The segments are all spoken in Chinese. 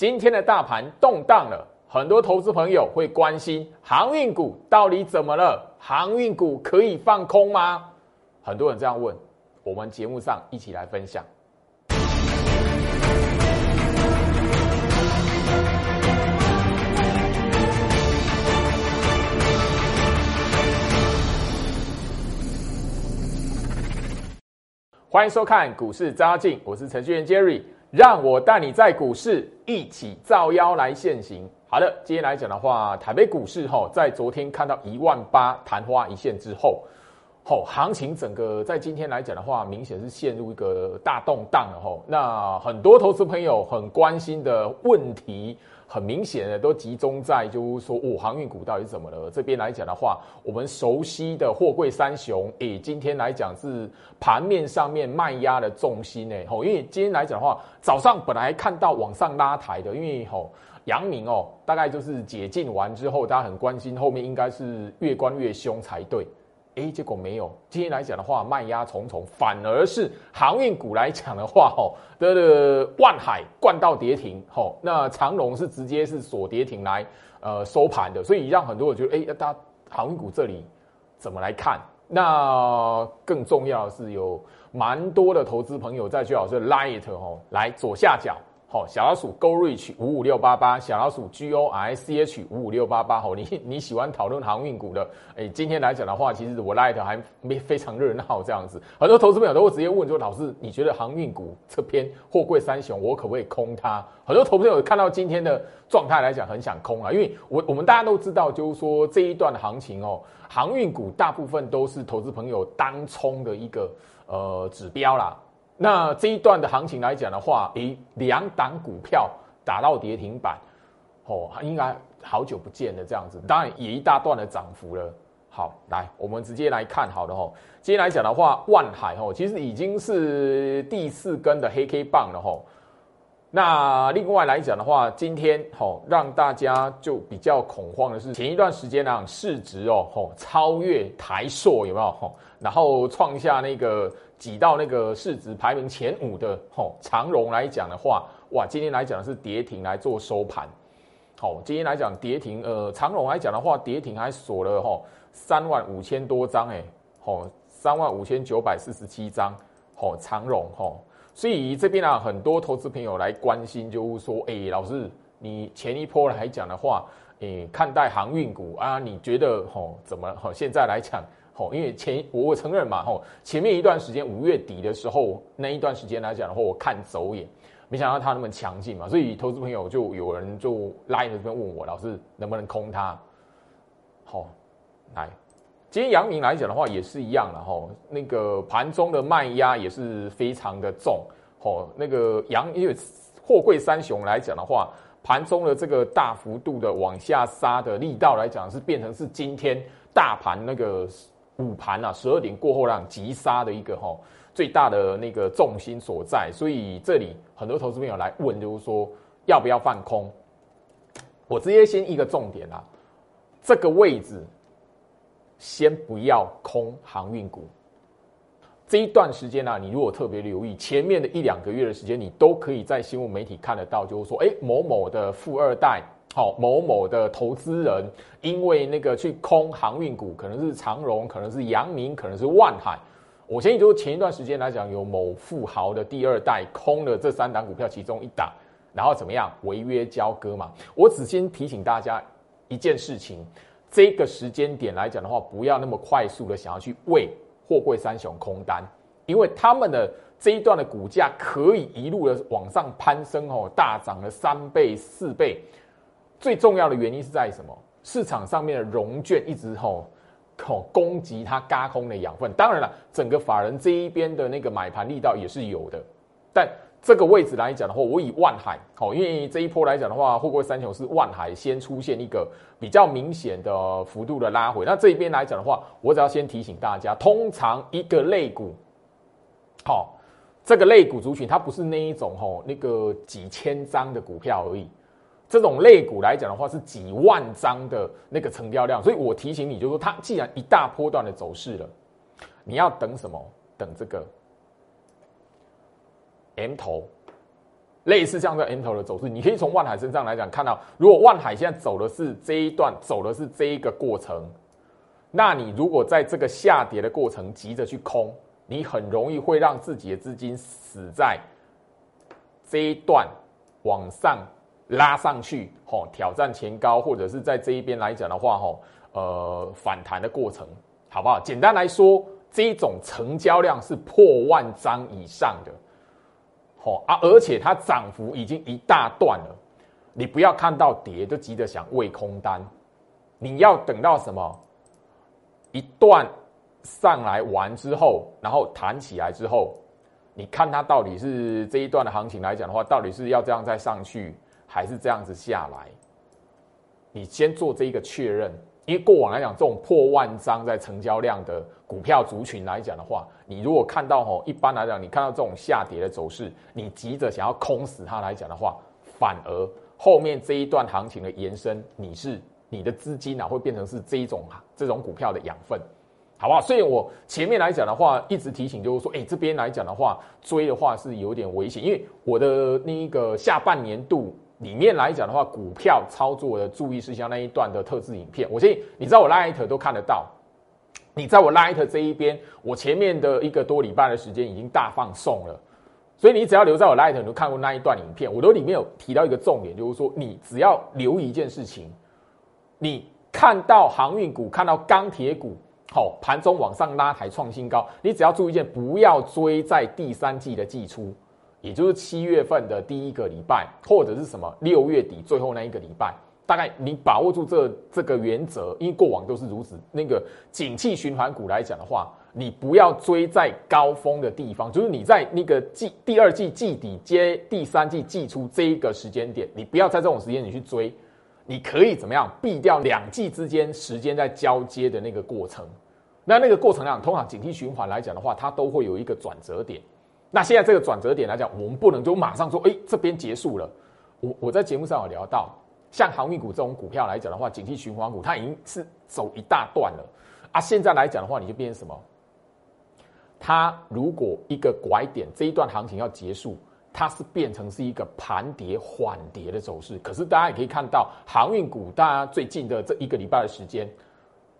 今天的大盘动荡了，很多投资朋友会关心航运股到底怎么了？航运股可以放空吗？很多人这样问，我们节目上一起来分享。欢迎收看股市扎进，我是程序员 Jerry，让我带你在股市一起造妖来现行。好的，今天来讲的话，台北股市哈，在昨天看到一万八昙花一现之后，吼，行情整个在今天来讲的话，明显是陷入一个大动荡了吼。那很多投资朋友很关心的问题。很明显的都集中在，就是说，哦，航运股到底怎么了？这边来讲的话，我们熟悉的货柜三雄，诶，今天来讲是盘面上面卖压的重心诶。吼，因为今天来讲的话，早上本来看到往上拉抬的，因为吼，阳明哦，大概就是解禁完之后，大家很关心后面应该是越关越凶才对。哎，结果没有。今天来讲的话，卖压重重，反而是航运股来讲的话，吼，的万海灌到跌停，吼，那长隆是直接是锁跌停来呃收盘的，所以让很多人觉得，哎，大家航运股这里怎么来看？那更重要的是，有蛮多的投资朋友在最好是 Light 吼，来左下角。好，小老鼠 Go Reach 五五六八八，小老鼠 G O I C H 五五六八八。好，你你喜欢讨论航运股的，哎，今天来讲的话，其实我 Light 还没非常热闹这样子。很多投资朋友都会直接问说，老师，你觉得航运股这篇货柜三雄，我可不可以空它？很多投资朋友看到今天的状态来讲，很想空啊，因为我我们大家都知道，就是说这一段的行情哦，航运股大部分都是投资朋友当冲的一个呃指标啦。那这一段的行情来讲的话，诶，两档股票打到跌停板，哦，应该好久不见了这样子，当然也一大段的涨幅了。好，来，我们直接来看好了吼。今天来讲的话，万海吼，其实已经是第四根的黑 K 棒了吼。那另外来讲的话，今天吼让大家就比较恐慌的是，前一段时间呢市值哦吼超越台硕有没有吼，然后创下那个。挤到那个市值排名前五的吼长荣来讲的话，哇，今天来讲是跌停来做收盘，好，今天来讲跌停，呃，长荣来讲的话，跌停还锁了吼三万五千多张，哎，吼三万五千九百四十七张，吼长荣吼，所以这边啊，很多投资朋友来关心，就是说，哎，老师，你前一波来讲的话，哎，看待航运股啊，你觉得吼怎么？吼现在来讲。哦，因为前我我承认嘛，吼，前面一段时间五月底的时候那一段时间来讲的话，我看走眼，没想到它那么强劲嘛，所以投资朋友就有人就拉这边问我，老师能不能空它？好，来，今天阳明来讲的话也是一样了，吼，那个盘中的卖压也是非常的重，吼，那个阳因为货柜三雄来讲的话，盘中的这个大幅度的往下杀的力道来讲，是变成是今天大盘那个。午盘啊，十二点过后让急杀的一个哈最大的那个重心所在，所以这里很多投资朋友来问，就是说要不要放空？我直接先一个重点啊，这个位置先不要空航运股。这一段时间呢，你如果特别留意前面的一两个月的时间，你都可以在新闻媒体看得到，就是说，哎，某某的富二代。好，某某的投资人因为那个去空航运股，可能是长荣，可能是阳明，可能是万海。我相信，就前一段时间来讲，有某富豪的第二代空了这三档股票其中一档，然后怎么样违约交割嘛？我只先提醒大家一件事情：这个时间点来讲的话，不要那么快速的想要去为货柜三雄空单，因为他们的这一段的股价可以一路的往上攀升哦，大涨了三倍、四倍。最重要的原因是在什么？市场上面的融券一直吼吼攻击它嘎空的养分。当然了，整个法人这一边的那个买盘力道也是有的。但这个位置来讲的话，我以万海好，因为这一波来讲的话，货柜三雄是万海先出现一个比较明显的幅度的拉回。那这一边来讲的话，我只要先提醒大家，通常一个类股，好，这个类股族群它不是那一种吼那个几千张的股票而已。这种类股来讲的话，是几万张的那个成交量，所以我提醒你，就是说它既然一大波段的走势了，你要等什么？等这个 M 头类似像这 N 头的走势，你可以从万海身上来讲看到，如果万海现在走的是这一段，走的是这一个过程，那你如果在这个下跌的过程急着去空，你很容易会让自己的资金死在这一段往上拉上去，吼挑战前高，或者是在这一边来讲的话，吼呃反弹的过程，好不好？简单来说，这种成交量是破万张以上的。好啊，而且它涨幅已经一大段了，你不要看到跌就急着想喂空单，你要等到什么一段上来完之后，然后弹起来之后，你看它到底是这一段的行情来讲的话，到底是要这样再上去，还是这样子下来？你先做这一个确认。因为过往来讲，这种破万张在成交量的股票族群来讲的话，你如果看到吼，一般来讲，你看到这种下跌的走势，你急着想要空死它来讲的话，反而后面这一段行情的延伸，你是你的资金啊，会变成是这一种这种股票的养分，好不好？所以我前面来讲的话，一直提醒就是说，哎，这边来讲的话，追的话是有点危险，因为我的那一个下半年度。里面来讲的话，股票操作的注意事项那一段的特制影片，我相信你在我 Light 都看得到。你在我 Light 这一边，我前面的一个多礼拜的时间已经大放送了，所以你只要留在我 Light，你都看过那一段影片。我都里面有提到一个重点，就是说你只要留一件事情，你看到航运股、看到钢铁股，好盘中往上拉抬创新高，你只要注意一件，不要追在第三季的季初。也就是七月份的第一个礼拜，或者是什么六月底最后那一个礼拜，大概你把握住这这个原则，因为过往都是如此。那个景气循环股来讲的话，你不要追在高峰的地方，就是你在那个季第二季季底接第三季季初这一个时间点，你不要在这种时间你去追，你可以怎么样避掉两季之间时间在交接的那个过程。那那个过程量，通常景气循环来讲的话，它都会有一个转折点。那现在这个转折点来讲，我们不能就马上说，哎，这边结束了。我我在节目上有聊到，像航运股这种股票来讲的话，景气循环股它已经是走一大段了啊。现在来讲的话，你就变成什么？它如果一个拐点，这一段行情要结束，它是变成是一个盘跌缓跌的走势。可是大家也可以看到，航运股大家最近的这一个礼拜的时间，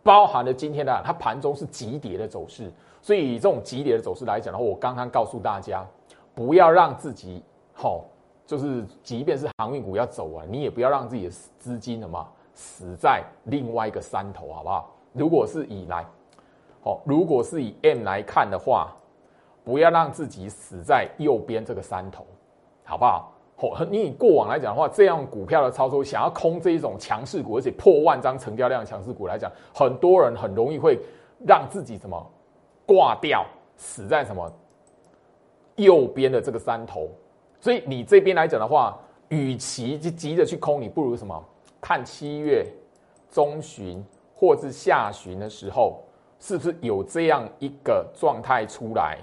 包含了今天的它盘中是急跌的走势。所以以这种急跌的走势来讲的话，我刚刚告诉大家，不要让自己好，就是即便是航运股要走完，你也不要让自己的资金什么死在另外一个山头，好不好？如果是以来，好，如果是以 M 来看的话，不要让自己死在右边这个山头，好不好？好，你以过往来讲的话，这样股票的操作，想要空这一种强势股，而且破万张成交量的强势股来讲，很多人很容易会让自己什么？挂掉，死在什么右边的这个山头，所以你这边来讲的话，与其急急着去空，你不如什么看七月中旬或是下旬的时候，是不是有这样一个状态出来，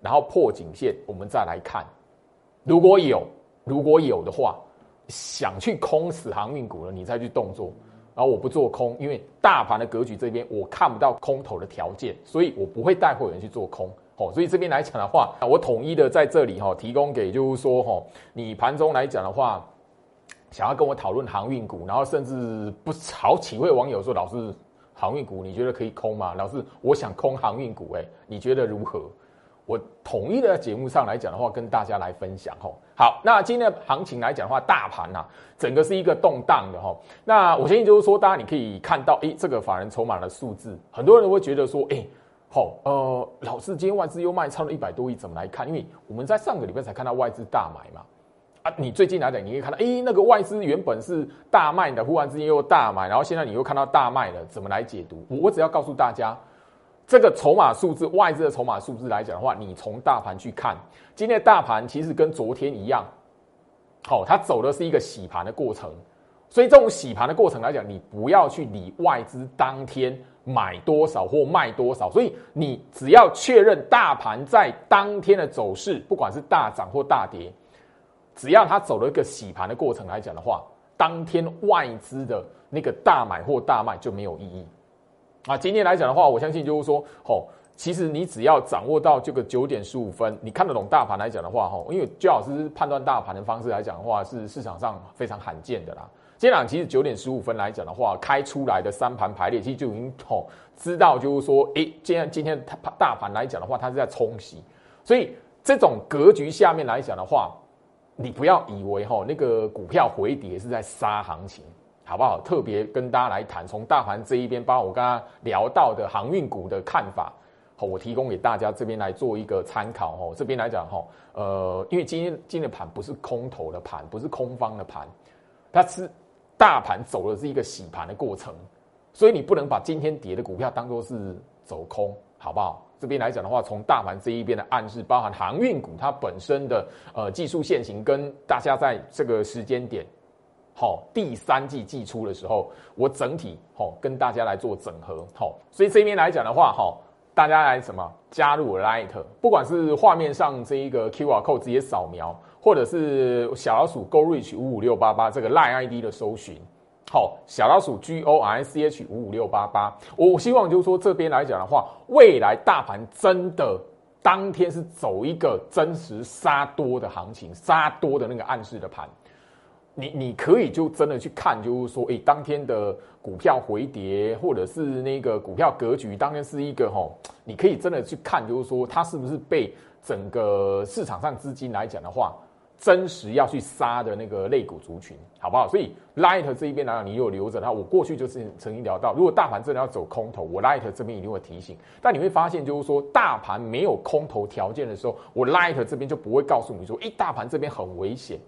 然后破颈线，我们再来看。如果有，如果有的话，想去空死航运股了，你再去动作。然后我不做空，因为大盘的格局这边我看不到空头的条件，所以我不会带会员去做空。哦，所以这边来讲的话，我统一的在这里哈，提供给就是说哈，你盘中来讲的话，想要跟我讨论航运股，然后甚至不好几位网友说，老师航运股你觉得可以空吗？老师我想空航运股，哎，你觉得如何？我统一的节目上来讲的话，跟大家来分享吼。好，那今天的行情来讲的话，大盘呐，整个是一个动荡的哈。那我相信就是说，大家你可以看到，哎，这个法人筹码的数字，很多人都会觉得说，哎，好，呃，老师今天外资又卖超了一百多亿，怎么来看？因为我们在上个礼拜才看到外资大买嘛。啊，你最近来讲，你可以看到，哎，那个外资原本是大卖的，忽然之间又大买，然后现在你又看到大卖了，怎么来解读？我我只要告诉大家。这个筹码数字，外资的筹码数字来讲的话，你从大盘去看，今天的大盘其实跟昨天一样，好，它走的是一个洗盘的过程，所以这种洗盘的过程来讲，你不要去理外资当天买多少或卖多少，所以你只要确认大盘在当天的走势，不管是大涨或大跌，只要它走了一个洗盘的过程来讲的话，当天外资的那个大买或大卖就没有意义。啊，今天来讲的话，我相信就是说，吼，其实你只要掌握到这个九点十五分，你看得懂大盘来讲的话，哈，因为焦老师判断大盘的方式来讲的话，是市场上非常罕见的啦。今天其实九点十五分来讲的话，开出来的三盘排列，其实就已经吼知道，就是说，诶，今天今天大盘来讲的话，它是在冲洗，所以这种格局下面来讲的话，你不要以为哈那个股票回跌是在杀行情。好不好？特别跟大家来谈，从大盘这一边，包括我刚刚聊到的航运股的看法，好，我提供给大家这边来做一个参考。哦，这边来讲，哈，呃，因为今天今天的盘不是空头的盘，不是空方的盘，它是大盘走的是一个洗盘的过程，所以你不能把今天跌的股票当做是走空，好不好？这边来讲的话，从大盘这一边的暗示，包含航运股它本身的呃技术线型，跟大家在这个时间点。好，第三季季初的时候，我整体好跟大家来做整合，好，所以这边来讲的话，哈，大家来什么？加入 Light，不管是画面上这一个 QR code 直接扫描，或者是小老鼠 Go Reach 五五六八八这个 Line ID 的搜寻，好，小老鼠 G O R C H 五五六八八，我希望就是说这边来讲的话，未来大盘真的当天是走一个真实杀多的行情，杀多的那个暗示的盘。你你可以就真的去看，就是说，哎，当天的股票回跌，或者是那个股票格局，当天是一个吼，你可以真的去看，就是说，它是不是被整个市场上资金来讲的话，真实要去杀的那个类股族群，好不好？所以 Light 这一边来讲，你有留着它。我过去就是曾经聊到，如果大盘真的要走空头，我 Light 这边一定会提醒。但你会发现，就是说，大盘没有空头条件的时候，我 Light 这边就不会告诉你说，哎，大盘这边很危险。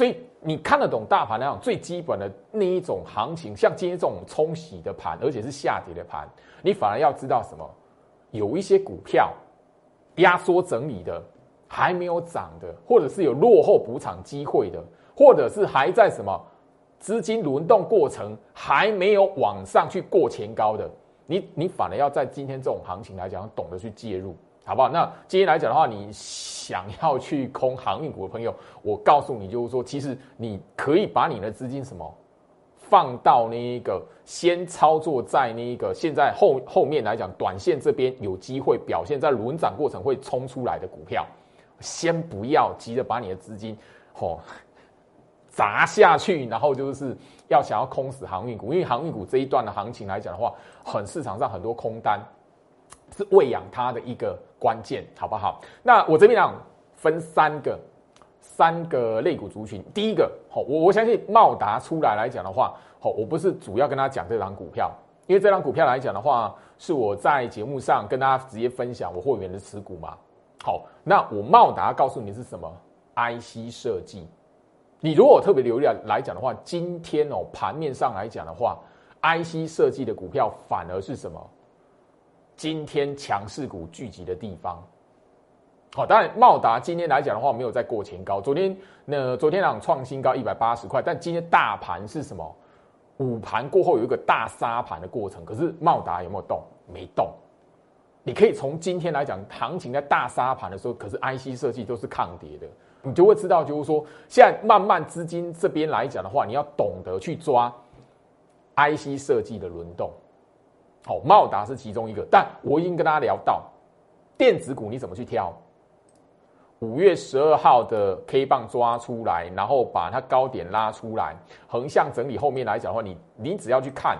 所以你看得懂大盘那种最基本的那一种行情，像今天这种冲洗的盘，而且是下跌的盘，你反而要知道什么？有一些股票压缩整理的，还没有涨的，或者是有落后补涨机会的，或者是还在什么资金轮动过程还没有往上去过前高的，你你反而要在今天这种行情来讲，懂得去介入。好不好？那今天来讲的话，你想要去空航运股的朋友，我告诉你，就是说，其实你可以把你的资金什么放到那一个先操作在那一个现在后后面来讲，短线这边有机会表现在轮涨过程会冲出来的股票，先不要急着把你的资金吼砸下去，然后就是要想要空死航运股，因为航运股这一段的行情来讲的话，很市场上很多空单。是喂养它的一个关键，好不好？那我这边讲分三个三个类股族群。第一个，好，我我相信茂达出来来讲的话，好，我不是主要跟他讲这张股票，因为这张股票来讲的话，是我在节目上跟大家直接分享我会员的持股嘛。好，那我茂达告诉你是什么？IC 设计。你如果特别留意来讲的话，今天哦盘面上来讲的话，IC 设计的股票反而是什么？今天强势股聚集的地方，好，当然茂达今天来讲的话，没有在过前高。昨天那昨天两创新高一百八十块，但今天大盘是什么？午盘过后有一个大杀盘的过程，可是茂达有没有动？没动。你可以从今天来讲，行情在大杀盘的时候，可是 IC 设计都是抗跌的，你就会知道，就是说现在慢慢资金这边来讲的话，你要懂得去抓 IC 设计的轮动。好，茂达是其中一个，但我已经跟大家聊到电子股你怎么去挑。五月十二号的 K 棒抓出来，然后把它高点拉出来，横向整理后面来讲的话，你你只要去看，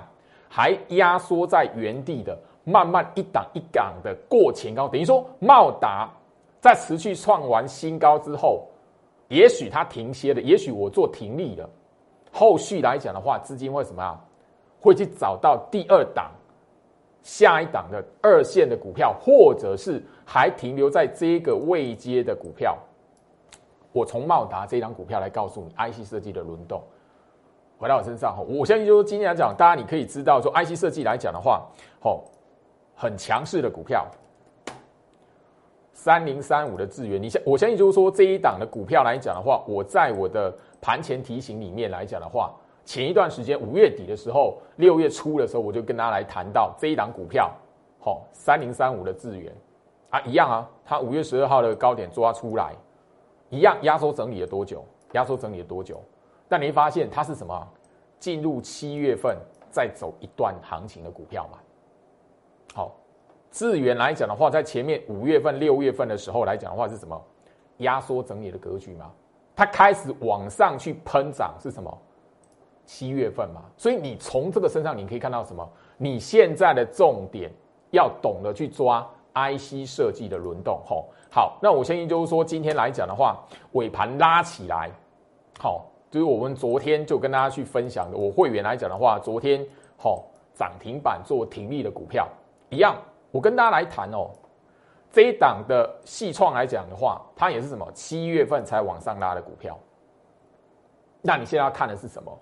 还压缩在原地的，慢慢一档一档的过前高，等于说茂达在持续创完新高之后，也许它停歇了，也许我做停利了，后续来讲的话，资金会什么啊？会去找到第二档。下一档的二线的股票，或者是还停留在这个未接的股票，我从茂达这张股票来告诉你，IC 设计的轮动回到我身上哈，我相信就是今天来讲，大家你可以知道说，IC 设计来讲的话，哦，很强势的股票，三零三五的智源，你相我相信就是说这一档的股票来讲的话，我在我的盘前提醒里面来讲的话。前一段时间五月底的时候，六月初的时候，我就跟大家来谈到这一档股票，好，三零三五的智源啊，一样啊，它五月十二号的高点抓出来，一样压缩整理了多久？压缩整理了多久？但你会发现它是什么？进入七月份再走一段行情的股票嘛？好，智源来讲的话，在前面五月份、六月份的时候来讲的话是什么？压缩整理的格局嘛。它开始往上去喷涨是什么？七月份嘛。所以你从这个身上你可以看到什么？你现在的重点要懂得去抓 IC 设计的轮动。吼，好，那我相信就是说，今天来讲的话，尾盘拉起来，好，就是我们昨天就跟大家去分享的。我会员来讲的话，昨天好涨停板做停利的股票一样。我跟大家来谈哦，这一档的细创来讲的话，它也是什么？七月份才往上拉的股票。那你现在要看的是什么？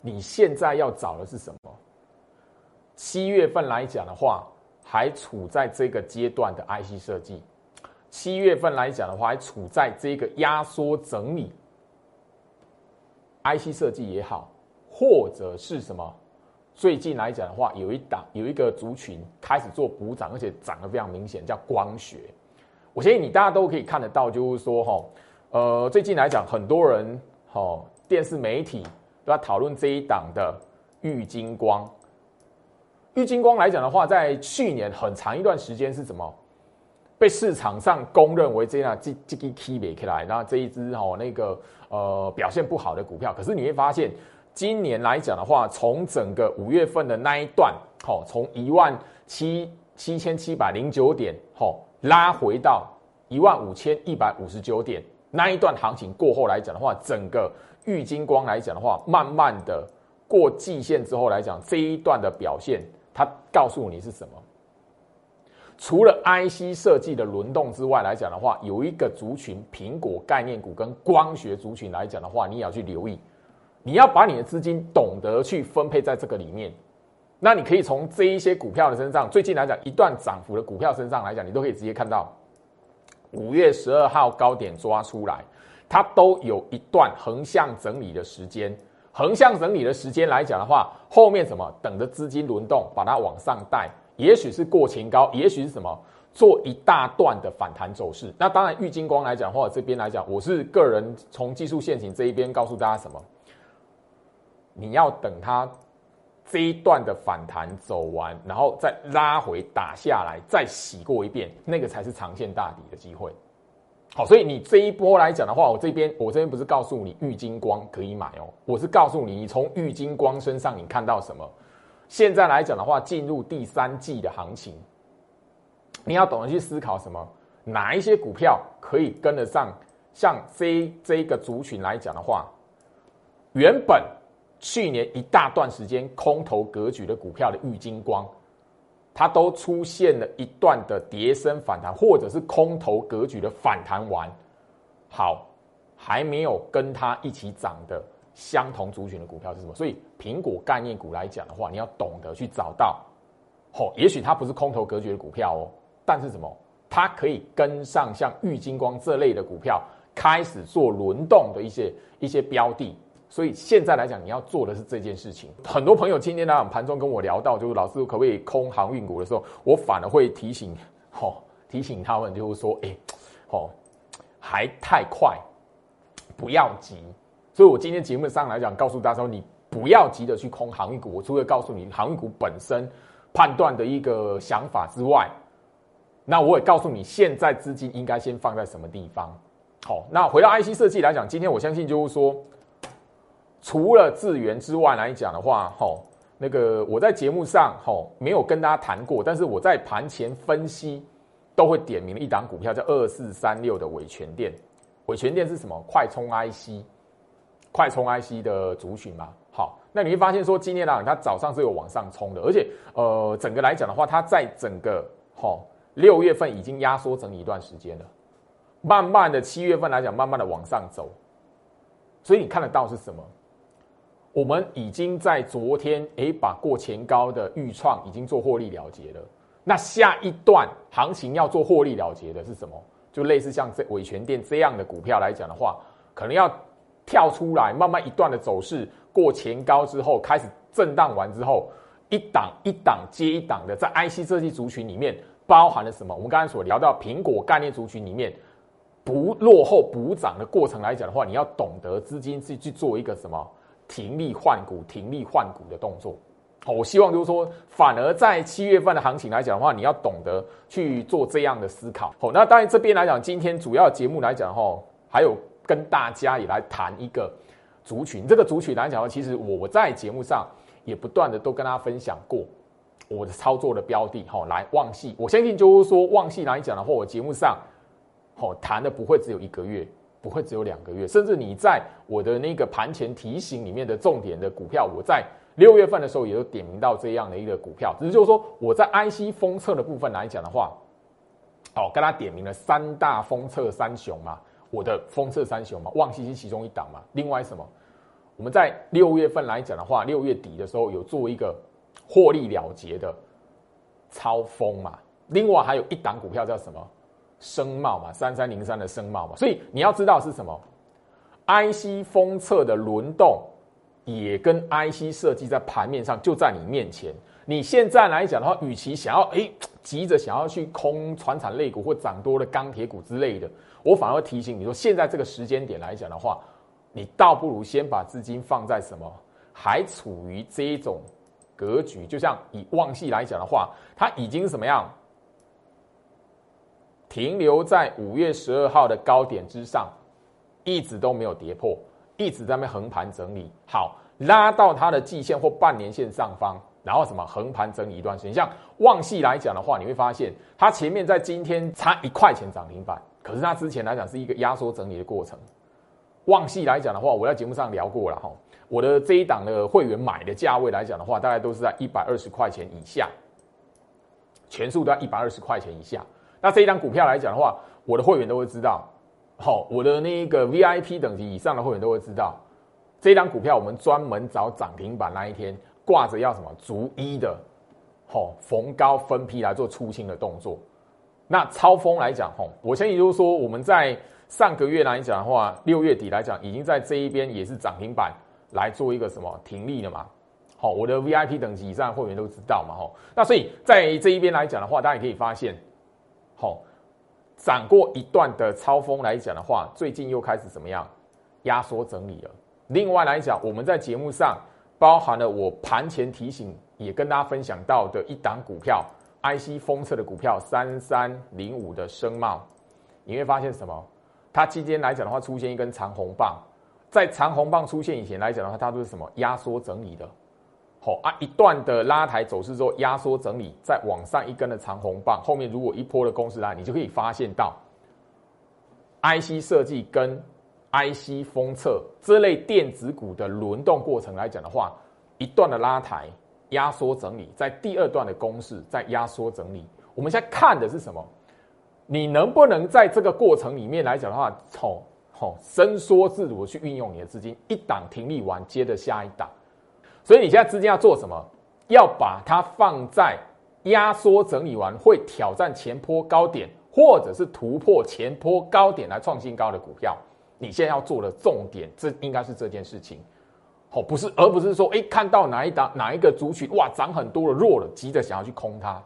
你现在要找的是什么？七月份来讲的话，还处在这个阶段的 IC 设计。七月份来讲的话，还处在这个压缩整理。IC 设计也好，或者是什么？最近来讲的话，有一档有一个族群开始做补涨，而且涨得非常明显，叫光学。我相信你大家都可以看得到，就是说哈，呃，最近来讲，很多人哈电视媒体都在讨论这一档的玉金光。玉金光来讲的话，在去年很长一段时间是什么？被市场上公认为这样这这个 key 没起来，那这一支哈那个呃表现不好的股票，可是你会发现。今年来讲的话，从整个五月份的那一段，好，从一万七七千七百零九点，好，拉回到一万五千一百五十九点，那一段行情过后来讲的话，整个玉金光来讲的话，慢慢的过季线之后来讲，这一段的表现，它告诉你是什么？除了 IC 设计的轮动之外来讲的话，有一个族群，苹果概念股跟光学族群来讲的话，你也要去留意。你要把你的资金懂得去分配在这个里面，那你可以从这一些股票的身上，最近来讲一段涨幅的股票身上来讲，你都可以直接看到五月十二号高点抓出来，它都有一段横向整理的时间。横向整理的时间来讲的话，后面什么等着资金轮动把它往上带，也许是过前高，也许是什么做一大段的反弹走势。那当然，玉金光来讲或者这边来讲，我是个人从技术线型这一边告诉大家什么。你要等它这一段的反弹走完，然后再拉回打下来，再洗过一遍，那个才是长线大底的机会。好，所以你这一波来讲的话，我这边我这边不是告诉你玉金光可以买哦，我是告诉你，你从玉金光身上你看到什么？现在来讲的话，进入第三季的行情，你要懂得去思考什么？哪一些股票可以跟得上？像这这一个族群来讲的话，原本。去年一大段时间空头格局的股票的玉金光，它都出现了一段的跌升反弹，或者是空头格局的反弹完，好，还没有跟它一起涨的相同族群的股票是什么？所以苹果概念股来讲的话，你要懂得去找到，哦，也许它不是空头格局的股票哦，但是什么？它可以跟上像玉金光这类的股票开始做轮动的一些一些标的。所以现在来讲，你要做的是这件事情。很多朋友今天呢盘中跟我聊到，就是老师可不可以空航运股的时候，我反而会提醒，哦，提醒他们就是说，哎，哦，还太快，不要急。所以我今天节目上来讲，告诉大家说，你不要急着去空航运股。我除了告诉你航运股本身判断的一个想法之外，那我也告诉你，现在资金应该先放在什么地方。好，那回到 IC 设计来讲，今天我相信就是说。除了智源之外来讲的话，吼，那个我在节目上吼没有跟大家谈过，但是我在盘前分析都会点名一档股票叫二四三六的伟全电。伟全电是什么？快充 IC，快充 IC 的族群嘛。好，那你会发现说今天来讲，它早上是有往上冲的，而且呃，整个来讲的话，它在整个吼六月份已经压缩整理一段时间了，慢慢的七月份来讲，慢慢的往上走，所以你看得到是什么？我们已经在昨天，诶，把过前高的预创已经做获利了结了。那下一段行情要做获利了结的是什么？就类似像这伟权店这样的股票来讲的话，可能要跳出来，慢慢一段的走势过前高之后，开始震荡完之后，一档一档接一档的，在 IC 设计族群里面包含了什么？我们刚才所聊到苹果概念族群里面不落后补涨的过程来讲的话，你要懂得资金去去做一个什么？停利换股，停利换股的动作，好，我希望就是说，反而在七月份的行情来讲的话，你要懂得去做这样的思考。好，那当然这边来讲，今天主要节目来讲哈，还有跟大家也来谈一个族群。这个族群来讲的话，其实我在节目上也不断的都跟大家分享过我的操作的标的。哈，来旺系，我相信就是说旺系来讲的话，我节目上好谈的不会只有一个月，不会只有两个月，甚至你在我的那个盘前提醒里面的重点的股票，我在。六月份的时候，也有点名到这样的一个股票，只是就是说我在 IC 封测的部分来讲的话，哦，跟他点名了三大封测三雄嘛，我的封测三雄嘛，旺西是其中一档嘛。另外什么？我们在六月份来讲的话，六月底的时候有做一个获利了结的超封嘛。另外还有一档股票叫什么？声茂嘛，三三零三的声茂嘛。所以你要知道是什么？IC 封测的轮动。也跟 IC 设计在盘面上就在你面前。你现在来讲的话，与其想要哎急着想要去空船产类股或涨多的钢铁股之类的，我反而会提醒你说，现在这个时间点来讲的话，你倒不如先把资金放在什么还处于这一种格局。就像以旺系来讲的话，它已经什么样停留在五月十二号的高点之上，一直都没有跌破。一直在那横盘整理，好拉到它的季线或半年线上方，然后什么横盘整理一段时间。像旺系来讲的话，你会发现它前面在今天差一块钱涨停板，可是它之前来讲是一个压缩整理的过程。旺系来讲的话，我在节目上聊过了哈，我的这一档的会员买的价位来讲的话，大概都是在一百二十块钱以下，全数都在一百二十块钱以下。那这一张股票来讲的话，我的会员都会知道。好，我的那个 VIP 等级以上的会员都会知道，这张股票我们专门找涨停板那一天挂着要什么逐一的，好逢高分批来做出清的动作。那超风来讲，吼，我相信就是说我们在上个月来讲的话，六月底来讲，已经在这一边也是涨停板来做一个什么停利了嘛。好，我的 VIP 等级以上的会员都知道嘛，吼。那所以在这一边来讲的话，大家也可以发现，好。涨过一段的超风来讲的话，最近又开始怎么样压缩整理了。另外来讲，我们在节目上包含了我盘前提醒，也跟大家分享到的一档股票，IC 封测的股票三三零五的声茂，你会发现什么？它今天来讲的话，出现一根长红棒，在长红棒出现以前来讲的话，它都是什么压缩整理的。好啊，一段的拉抬走势之后，压缩整理，再往上一根的长红棒，后面如果一波的公式拉，你就可以发现到，IC 设计跟 IC 封测这类电子股的轮动过程来讲的话，一段的拉抬压缩整理，在第二段的公式再压缩整理，我们现在看的是什么？你能不能在这个过程里面来讲的话，从好伸缩自如去运用你的资金，一档停利完，接着下一档。所以你现在资金要做什么？要把它放在压缩整理完会挑战前坡高点，或者是突破前坡高点来创新高的股票。你现在要做的重点，这应该是这件事情，好，不是，而不是说，哎，看到哪一档哪一个族群哇涨很多了，弱了，急着想要去空它。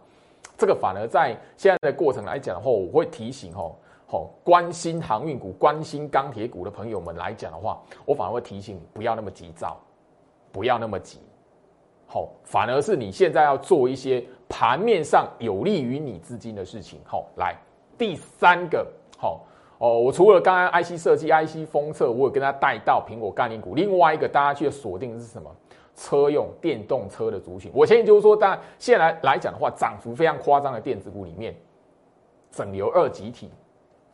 这个反而在现在的过程来讲的话，我会提醒哦，好，关心航运股、关心钢铁股的朋友们来讲的话，我反而会提醒你不要那么急躁。不要那么急，好，反而是你现在要做一些盘面上有利于你资金的事情。好，来第三个，好哦，我除了刚刚 IC 设计、IC 封测，我有跟他带到苹果概念股。另外一个大家去锁定的是什么？车用电动车的族群。我相信就是说，当然现在来来讲的话，涨幅非常夸张的电子股里面，整流二极体、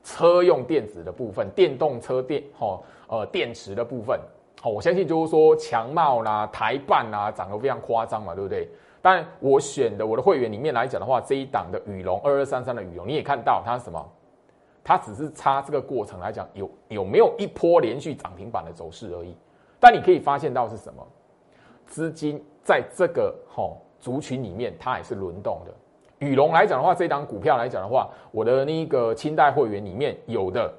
车用电子的部分、电动车电哦呃电池的部分。好，我相信就是说强茂啦、台办啦，涨得非常夸张嘛，对不对？但我选的我的会员里面来讲的话，这一档的羽龙二二三三的羽龙，你也看到它是什么？它只是差这个过程来讲，有有没有一波连续涨停板的走势而已。但你可以发现到是什么？资金在这个吼族群里面，它也是轮动的。羽龙来讲的话，这档股票来讲的话，我的那个清代会员里面有的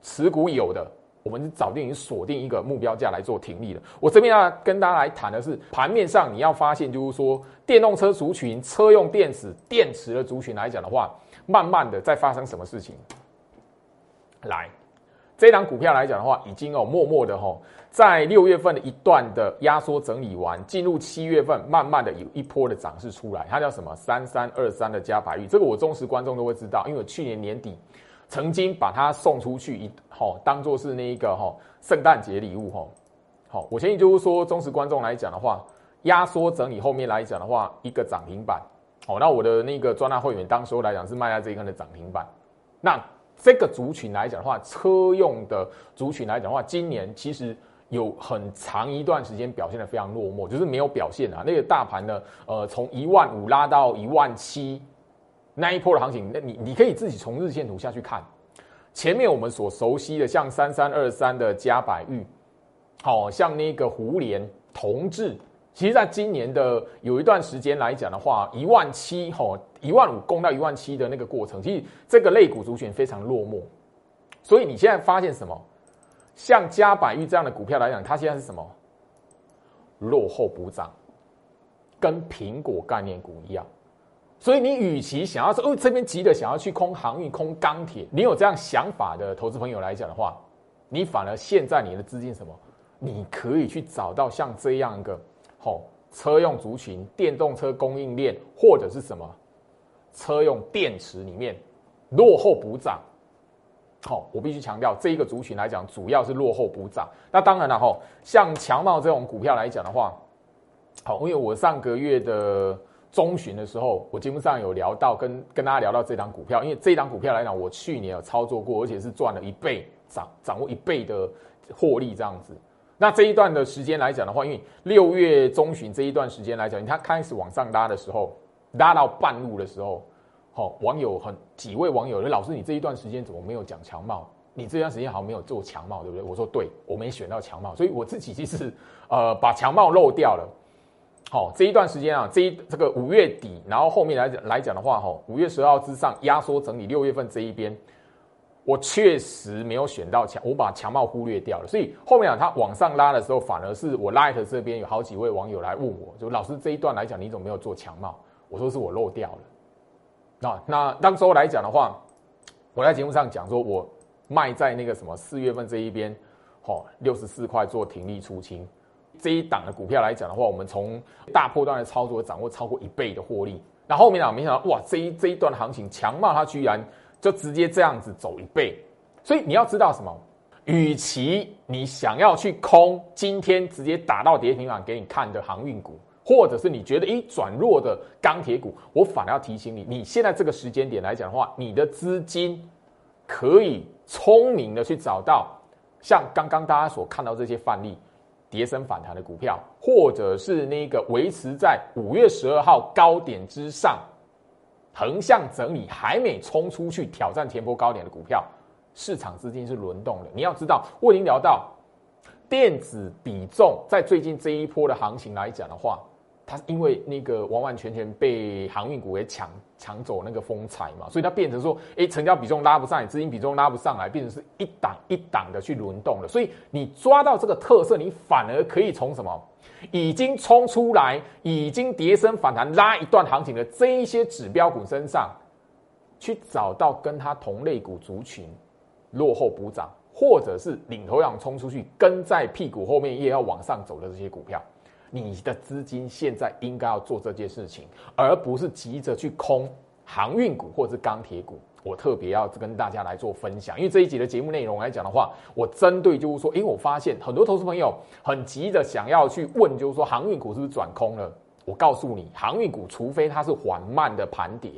持股有的。我们早就已经锁定一个目标价来做停利了。我这边要跟大家来谈的是盘面上你要发现，就是说电动车族群、车用电池、电池的族群来讲的话，慢慢的在发生什么事情？来，这档股票来讲的话，已经哦默默的哈，在六月份的一段的压缩整理完，进入七月份，慢慢的有一波的涨势出来。它叫什么？三三二三的加百玉，这个我忠实观众都会知道，因为去年年底曾经把它送出去一哈，当做是那一个哈圣诞节礼物哈。好，我建议就是说，忠实观众来讲的话，压缩整理后面来讲的话，一个涨停板。好，那我的那个专栏会员当时候来讲是卖在这一根的涨停板，那。这个族群来讲的话，车用的族群来讲的话，今年其实有很长一段时间表现的非常落寞，就是没有表现啊。那个大盘呢，呃，从一万五拉到一万七，那一波的行情，那你你可以自己从日线图下去看。前面我们所熟悉的，像三三二三的加百玉，好像那个胡联同志。其实，在今年的有一段时间来讲的话，一万七吼，一万五攻到一万七的那个过程，其实这个类股族群非常落寞。所以你现在发现什么？像加百玉这样的股票来讲，它现在是什么？落后补涨，跟苹果概念股一样。所以你与其想要说哦这边急的想要去空航运、空钢铁，你有这样想法的投资朋友来讲的话，你反而现在你的资金什么？你可以去找到像这样一个。哦，车用族群、电动车供应链或者是什么车用电池里面落后补涨。好，我必须强调，这一个族群来讲，主要是落后补涨。那当然了，哈，像强茂这种股票来讲的话，好，因为我上个月的中旬的时候，我节目上有聊到，跟跟大家聊到这档股票，因为这档股票来讲，我去年有操作过，而且是赚了一倍，掌掌握一倍的获利这样子。那这一段的时间来讲的话，因为六月中旬这一段时间来讲，它开始往上拉的时候，拉到半路的时候，好，网友很几位网友，老师，你这一段时间怎么没有讲强茂？你这段时间好像没有做强茂，对不对？我说对，我没选到强茂，所以我自己其实呃把强茂漏掉了。好，这一段时间啊，这一这个五月底，然后后面来讲来讲的话，哈，五月十二号之上压缩整理，六月份这一边。我确实没有选到强，我把强帽忽略掉了，所以后面啊，它往上拉的时候，反而是我 Light 这边有好几位网友来问我，就老师这一段来讲，你怎么没有做强帽？我说是我漏掉了。那那当时候来讲的话，我在节目上讲说，我卖在那个什么四月份这一边，哦，六十四块做停利出清，这一档的股票来讲的话，我们从大波段的操作掌握超过一倍的获利。那后面啊，没想到哇，这一这一段行情强帽它居然。就直接这样子走一倍，所以你要知道什么？与其你想要去空今天直接打到跌停板给你看的航运股，或者是你觉得诶转弱的钢铁股，我反而要提醒你，你现在这个时间点来讲的话，你的资金可以聪明的去找到像刚刚大家所看到这些范例，跌升反弹的股票，或者是那个维持在五月十二号高点之上。横向整理还没冲出去挑战前波高点的股票，市场资金是轮动的。你要知道，我已经聊到电子比重在最近这一波的行情来讲的话。它因为那个完完全全被航运股给抢抢走那个风采嘛，所以它变成说，哎，成交比重拉不上来，资金比重拉不上来，变成是一档一档的去轮动了。所以你抓到这个特色，你反而可以从什么已经冲出来、已经跌升反弹拉一段行情的这一些指标股身上，去找到跟它同类股族群落后补涨，或者是领头羊冲出去跟在屁股后面也要往上走的这些股票。你的资金现在应该要做这件事情，而不是急着去空航运股或者是钢铁股。我特别要跟大家来做分享，因为这一集的节目内容来讲的话，我针对就是说，因为我发现很多投资朋友很急着想要去问，就是说航运股是不是转空了？我告诉你，航运股除非它是缓慢的盘跌，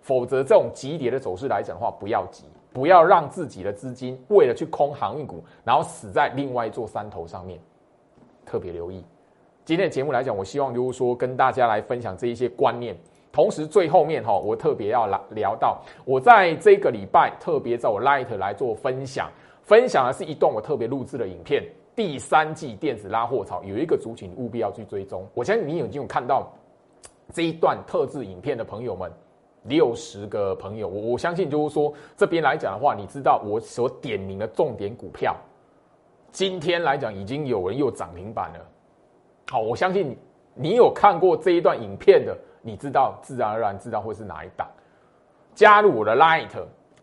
否则这种急跌的走势来讲的话，不要急，不要让自己的资金为了去空航运股，然后死在另外一座山头上面。特别留意。今天的节目来讲，我希望就是说跟大家来分享这一些观念，同时最后面哈，我特别要来聊到，我在这个礼拜特别在我 Light 来做分享，分享的是一段我特别录制的影片，第三季电子拉货潮有一个族群务必要去追踪，我相信你已经有看到这一段特制影片的朋友们，六十个朋友，我我相信就是说这边来讲的话，你知道我所点名的重点股票，今天来讲已经有人又涨停板了。好，我相信你有看过这一段影片的，你知道自然而然知道会是哪一档。加入我的 Light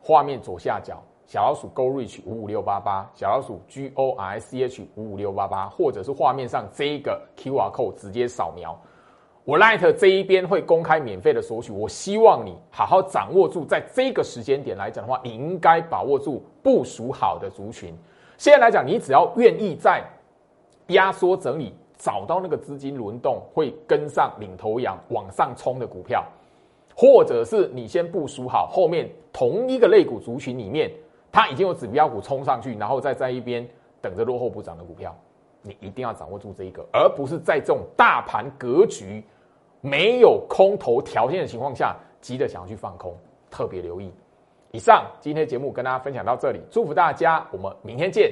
画面左下角小老鼠 Go Reach 五五六八八，小老鼠 G O R C H 五五六八八，或者是画面上这一个 QR code 直接扫描。我 Light 这一边会公开免费的索取，我希望你好好掌握住，在这个时间点来讲的话，你应该把握住部署好的族群。现在来讲，你只要愿意在压缩整理，找到那个资金轮动会跟上领头羊往上冲的股票，或者是你先部署好后面同一个类股族群里面。它已经有指标股冲上去，然后再在一边等着落后补涨的股票，你一定要掌握住这一个，而不是在这种大盘格局没有空头条件的情况下，急着想要去放空，特别留意。以上今天节目跟大家分享到这里，祝福大家，我们明天见。